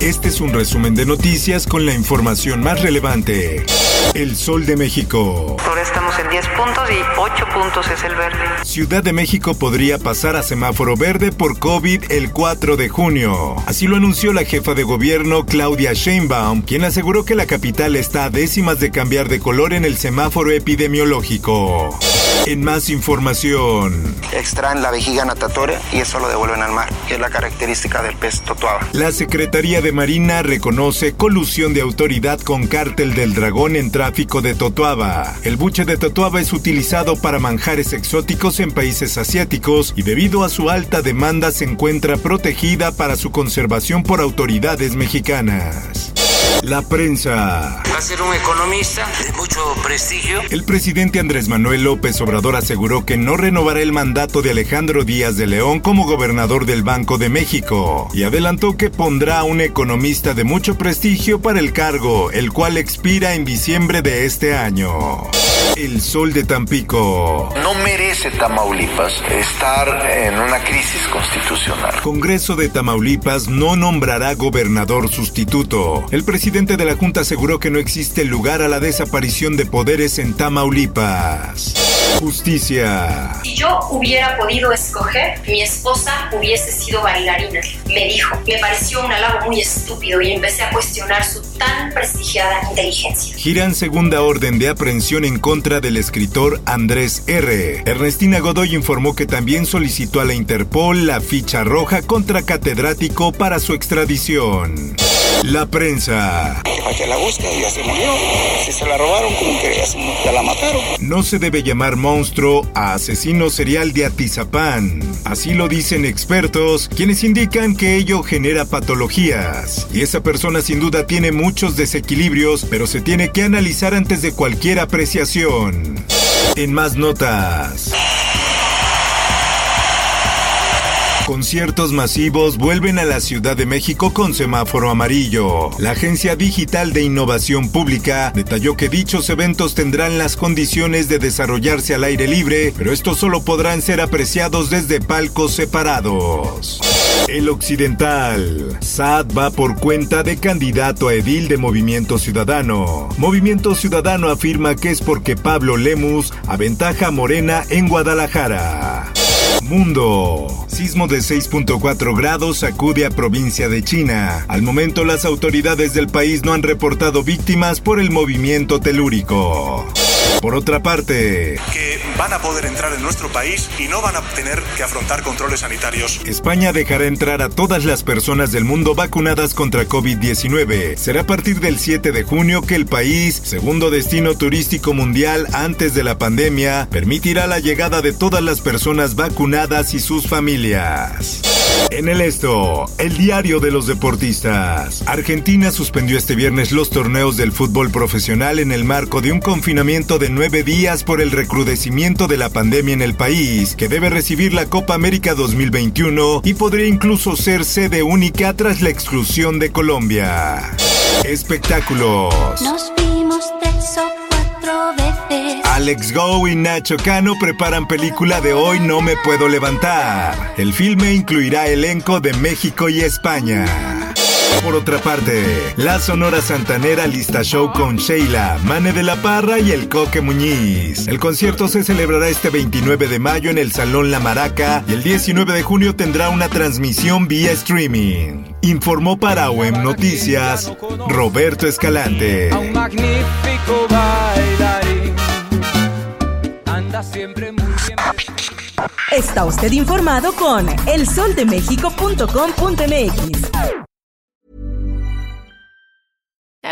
Este es un resumen de noticias con la información más relevante. El Sol de México. Ahora estamos en 10 puntos y 8 puntos es el verde. Ciudad de México podría pasar a semáforo verde por COVID el 4 de junio. Así lo anunció la jefa de gobierno Claudia Sheinbaum, quien aseguró que la capital está a décimas de cambiar de color en el semáforo epidemiológico. En más información. Extraen la vejiga natatoria y eso lo devuelven al mar, que es la característica del pez totuaba. La Secretaría de Marina reconoce colusión de autoridad con cártel del dragón en tráfico de totuaba. El buche de totuaba es utilizado para manjares exóticos en países asiáticos y debido a su alta demanda se encuentra protegida para su conservación por autoridades mexicanas. La prensa. Va a ser un economista de mucho prestigio. El presidente Andrés Manuel López Obrador aseguró que no renovará el mandato de Alejandro Díaz de León como gobernador del Banco de México y adelantó que pondrá a un economista de mucho prestigio para el cargo, el cual expira en diciembre de este año. El sol de Tampico. No merece Tamaulipas estar en una crisis constitucional. Congreso de Tamaulipas no nombrará gobernador sustituto. El presidente de la Junta aseguró que no existe lugar a la desaparición de poderes en Tamaulipas. Justicia. Si yo hubiera podido escoger, mi esposa hubiese sido bailarina. Me dijo, me pareció un halago muy estúpido y empecé a cuestionar su tan prestigiada inteligencia. Giran segunda orden de aprehensión en contra del escritor Andrés R. Ernestina Godoy informó que también solicitó a la Interpol la ficha roja contra catedrático para su extradición. La prensa. que la busca ya se murió. Si se la robaron, como que ya, se, ya la mataron. No se debe llamar monstruo a asesino serial de Atizapán. Así lo dicen expertos, quienes indican que ello genera patologías. Y esa persona sin duda tiene muchos desequilibrios, pero se tiene que analizar antes de cualquier apreciación. En más notas. Conciertos masivos vuelven a la Ciudad de México con semáforo amarillo. La Agencia Digital de Innovación Pública detalló que dichos eventos tendrán las condiciones de desarrollarse al aire libre, pero estos solo podrán ser apreciados desde palcos separados. El Occidental. SAD va por cuenta de candidato a edil de Movimiento Ciudadano. Movimiento Ciudadano afirma que es porque Pablo Lemus aventaja a Morena en Guadalajara. Mundo. Sismo de 6.4 grados sacude a provincia de China. Al momento las autoridades del país no han reportado víctimas por el movimiento telúrico. Por otra parte, que van a poder entrar en nuestro país y no van a tener que afrontar controles sanitarios. España dejará entrar a todas las personas del mundo vacunadas contra COVID-19. Será a partir del 7 de junio que el país, segundo destino turístico mundial antes de la pandemia, permitirá la llegada de todas las personas vacunadas y sus familias. En el esto, el diario de los deportistas. Argentina suspendió este viernes los torneos del fútbol profesional en el marco de un confinamiento de nueve días por el recrudecimiento de la pandemia en el país, que debe recibir la Copa América 2021 y podría incluso ser sede única tras la exclusión de Colombia. Espectáculos. Nos vimos tres o cuatro veces. Alex Go y Nacho Cano preparan película de Hoy No Me Puedo Levantar. El filme incluirá elenco de México y España. Por otra parte, la Sonora Santanera lista show con Sheila, Mane de la Parra y el Coque Muñiz. El concierto se celebrará este 29 de mayo en el Salón La Maraca y el 19 de junio tendrá una transmisión vía streaming. Informó para OEM Noticias Roberto Escalante. A un magnífico bailarín. Anda siempre muy bien. Está usted informado con elsoldemexico.com.mx.